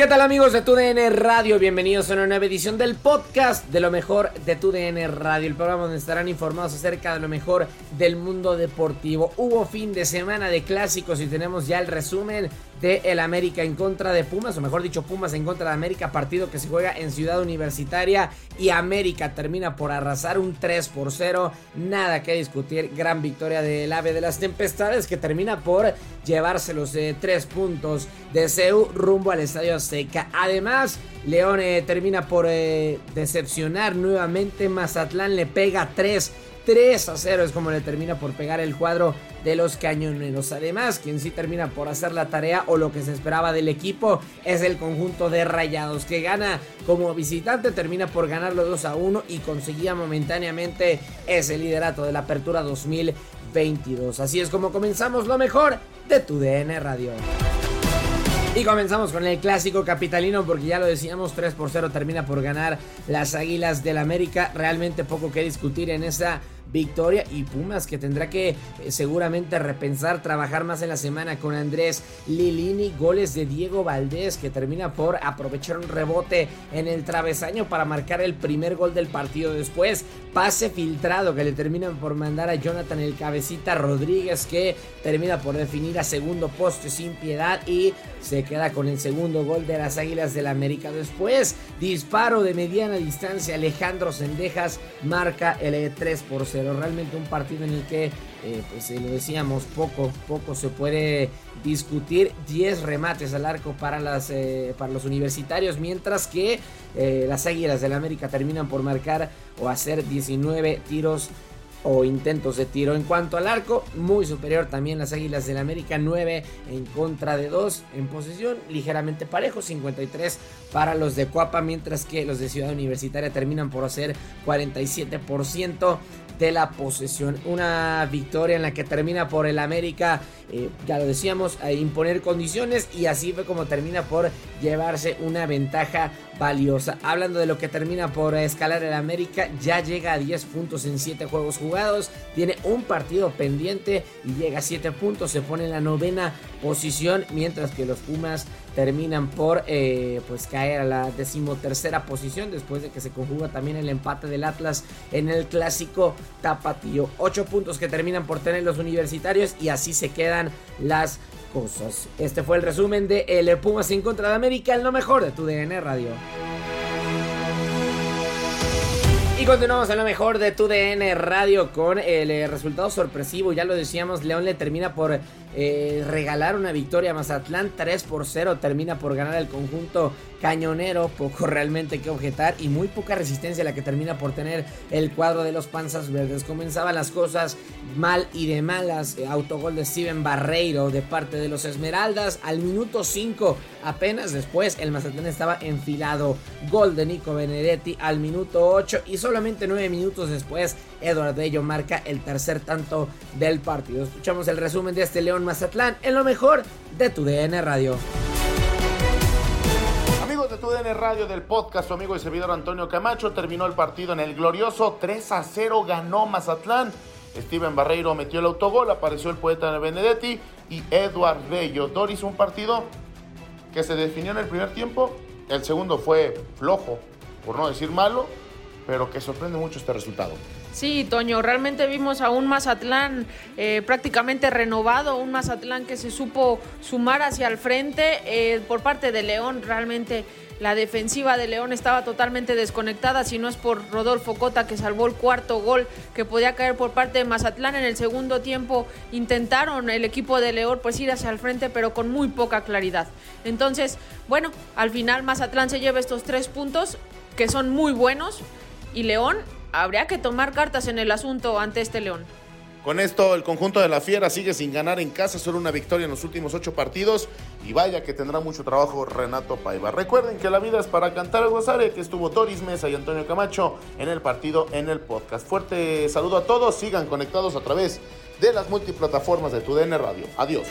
¿Qué tal amigos de TUDN Radio? Bienvenidos a una nueva edición del podcast de lo mejor de TUDN Radio, el programa donde estarán informados acerca de lo mejor del mundo deportivo. Hubo fin de semana de clásicos y tenemos ya el resumen de el América en contra de Pumas, o mejor dicho Pumas en contra de América, partido que se juega en Ciudad Universitaria y América termina por arrasar un 3 por 0, nada que discutir, gran victoria del AVE de las Tempestades que termina por llevarse los eh, tres puntos de CEU rumbo al Estadio Azteca. Además, León eh, termina por eh, decepcionar nuevamente, Mazatlán le pega 3 3 a 0 es como le termina por pegar el cuadro de los cañoneros. Además, quien sí termina por hacer la tarea o lo que se esperaba del equipo es el conjunto de Rayados que gana como visitante, termina por ganarlo 2 a 1 y conseguía momentáneamente ese liderato de la apertura 2022. Así es como comenzamos lo mejor de tu DN Radio. Y comenzamos con el clásico capitalino porque ya lo decíamos, 3 por 0 termina por ganar las Águilas del América. Realmente poco que discutir en esa victoria y Pumas que tendrá que eh, seguramente repensar, trabajar más en la semana con Andrés Lilini, goles de Diego Valdés que termina por aprovechar un rebote en el travesaño para marcar el primer gol del partido. Después, pase filtrado que le terminan por mandar a Jonathan el cabecita Rodríguez que termina por definir a segundo poste sin piedad. Y se queda con el segundo gol de las Águilas del América. Después, disparo de mediana distancia. Alejandro Sendejas marca el 3 por 0 realmente un partido en el que, eh, pues lo decíamos, poco, poco se puede discutir. 10 remates al arco para, las, eh, para los universitarios, mientras que eh, las Águilas del América terminan por marcar o hacer 19 tiros o intentos de tiro. En cuanto al arco, muy superior también las Águilas del América, 9 en contra de 2 en posesión, ligeramente parejo, 53 para los de Cuapa, mientras que los de Ciudad Universitaria terminan por hacer 47% de la posesión. Una victoria en la que termina por el América, eh, ya lo decíamos, imponer condiciones y así fue como termina por llevarse una ventaja valiosa. Hablando de lo que termina por escalar el América, ya llega a 10 puntos en 7 juegos jugados, tiene un partido pendiente y llega a 7 puntos, se pone en la novena posición, mientras que los Pumas terminan por eh, pues caer a la decimotercera posición después de que se conjuga también el empate del Atlas en el clásico tapatío. 8 puntos que terminan por tener los universitarios y así se quedan las cosas. Este fue el resumen de El Pumas en contra de América, en lo mejor de tu DN Radio. Y continuamos en lo mejor de tu DN Radio con el eh, resultado sorpresivo. Ya lo decíamos, León le termina por eh, regalar una victoria a Mazatlán 3 por 0. Termina por ganar el conjunto cañonero. Poco realmente que objetar y muy poca resistencia la que termina por tener el cuadro de los Panzas Verdes. Comenzaban las cosas mal y de malas. Eh, autogol de Steven Barreiro de parte de los Esmeraldas. Al minuto 5, apenas después, el Mazatlán estaba enfilado. Gol de Nico Benedetti al minuto 8 y solamente 9 minutos después, Eduardo Bello marca el tercer tanto del partido. Escuchamos el resumen de este León Mazatlán en lo mejor de tu DN Radio. Amigos de tu DN Radio del podcast, su amigo y servidor Antonio Camacho terminó el partido en el glorioso 3 a 0 ganó Mazatlán. Steven Barreiro metió el autogol, apareció el poeta de Benedetti y Eduard Bello. Doris, un partido que se definió en el primer tiempo. El segundo fue flojo, por no decir malo, pero que sorprende mucho este resultado. Sí, Toño, realmente vimos a un Mazatlán eh, prácticamente renovado, un Mazatlán que se supo sumar hacia el frente. Eh, por parte de León, realmente la defensiva de León estaba totalmente desconectada, si no es por Rodolfo Cota que salvó el cuarto gol que podía caer por parte de Mazatlán. En el segundo tiempo intentaron el equipo de León pues ir hacia el frente, pero con muy poca claridad. Entonces, bueno, al final Mazatlán se lleva estos tres puntos que son muy buenos y León habría que tomar cartas en el asunto ante este León. Con esto, el conjunto de la Fiera sigue sin ganar en casa, solo una victoria en los últimos ocho partidos. Y vaya que tendrá mucho trabajo Renato Paiva. Recuerden que la vida es para cantar al gozar, que estuvo Doris Mesa y Antonio Camacho en el partido en el podcast. Fuerte saludo a todos, sigan conectados a través de las multiplataformas de tu DN Radio. Adiós.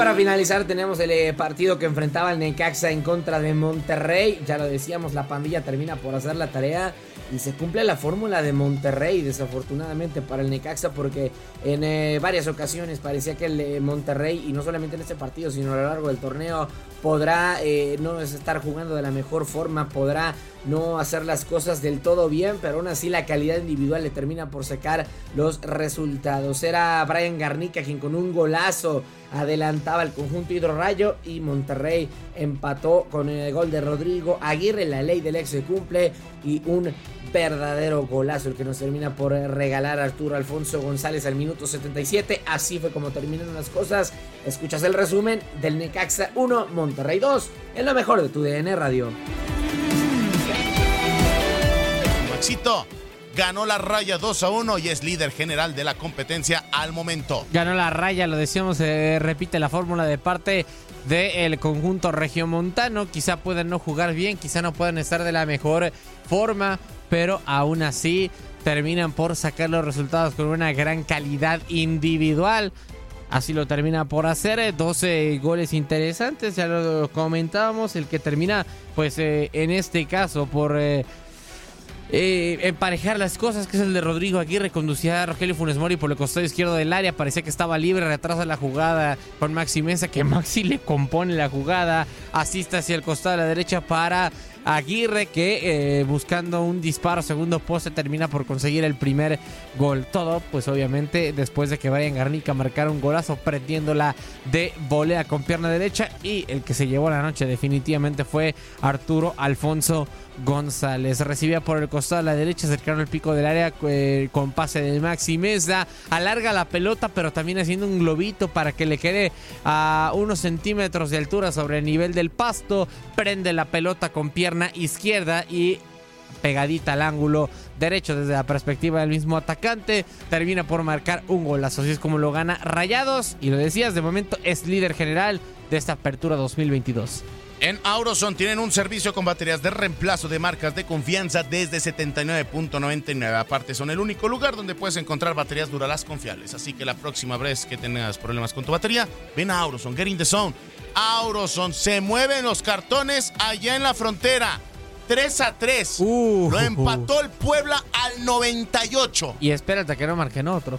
Para finalizar tenemos el eh, partido que enfrentaba el Necaxa en contra de Monterrey. Ya lo decíamos, la pandilla termina por hacer la tarea y se cumple la fórmula de Monterrey, desafortunadamente para el Necaxa, porque en eh, varias ocasiones parecía que el eh, Monterrey, y no solamente en este partido, sino a lo largo del torneo, podrá no estar jugando de la mejor forma, podrá no hacer las cosas del todo bien, pero aún así la calidad individual le termina por sacar los resultados. Era Brian Garnica quien con un golazo adelantaba el conjunto hidrorrayo y Monterrey empató con el gol de Rodrigo Aguirre. La ley del ex se cumple y un verdadero golazo el que nos termina por regalar Arturo Alfonso González al minuto 77. Así fue como terminaron las cosas. Escuchas el resumen del Necaxa 1, Monterrey 2, en lo mejor de tu DN Radio. Maxito ganó la raya 2 a 1 y es líder general de la competencia al momento. Ganó la raya, lo decíamos, se repite la fórmula de parte del conjunto regiomontano. Quizá puedan no jugar bien, quizá no puedan estar de la mejor forma, pero aún así terminan por sacar los resultados con una gran calidad individual. Así lo termina por hacer, 12 goles interesantes, ya lo comentábamos, el que termina pues eh, en este caso por eh, eh, emparejar las cosas, que es el de Rodrigo Aguirre, conducía a Rogelio Funes Mori por el costado izquierdo del área, parecía que estaba libre, retrasa la jugada con Maxi Mesa, que Maxi le compone la jugada, asiste hacia el costado de la derecha para Aguirre, que eh, buscando un disparo segundo poste termina por conseguir el primer gol. Todo, pues obviamente, después de que Brian Garnica marcara un golazo, prendiéndola de volea con pierna derecha, y el que se llevó la noche definitivamente fue Arturo Alfonso González. Recibía por el costado a la derecha, cercano al pico del área eh, con pase de Maxi Mesa. Alarga la pelota, pero también haciendo un globito para que le quede a unos centímetros de altura sobre el nivel del pasto. Prende la pelota con pierna izquierda y pegadita al ángulo derecho desde la perspectiva del mismo atacante. Termina por marcar un golazo. Así es como lo gana Rayados. Y lo decías, de momento es líder general de esta apertura 2022. En Auroson tienen un servicio con baterías de reemplazo de marcas de confianza desde 79.99. Aparte, son el único lugar donde puedes encontrar baterías Duralas confiables. Así que la próxima vez que tengas problemas con tu batería, ven a Auroson, get in the zone. Auroson, se mueven los cartones allá en la frontera. 3 a 3. Lo empató el Puebla al 98. Y espérate que no marquen otro.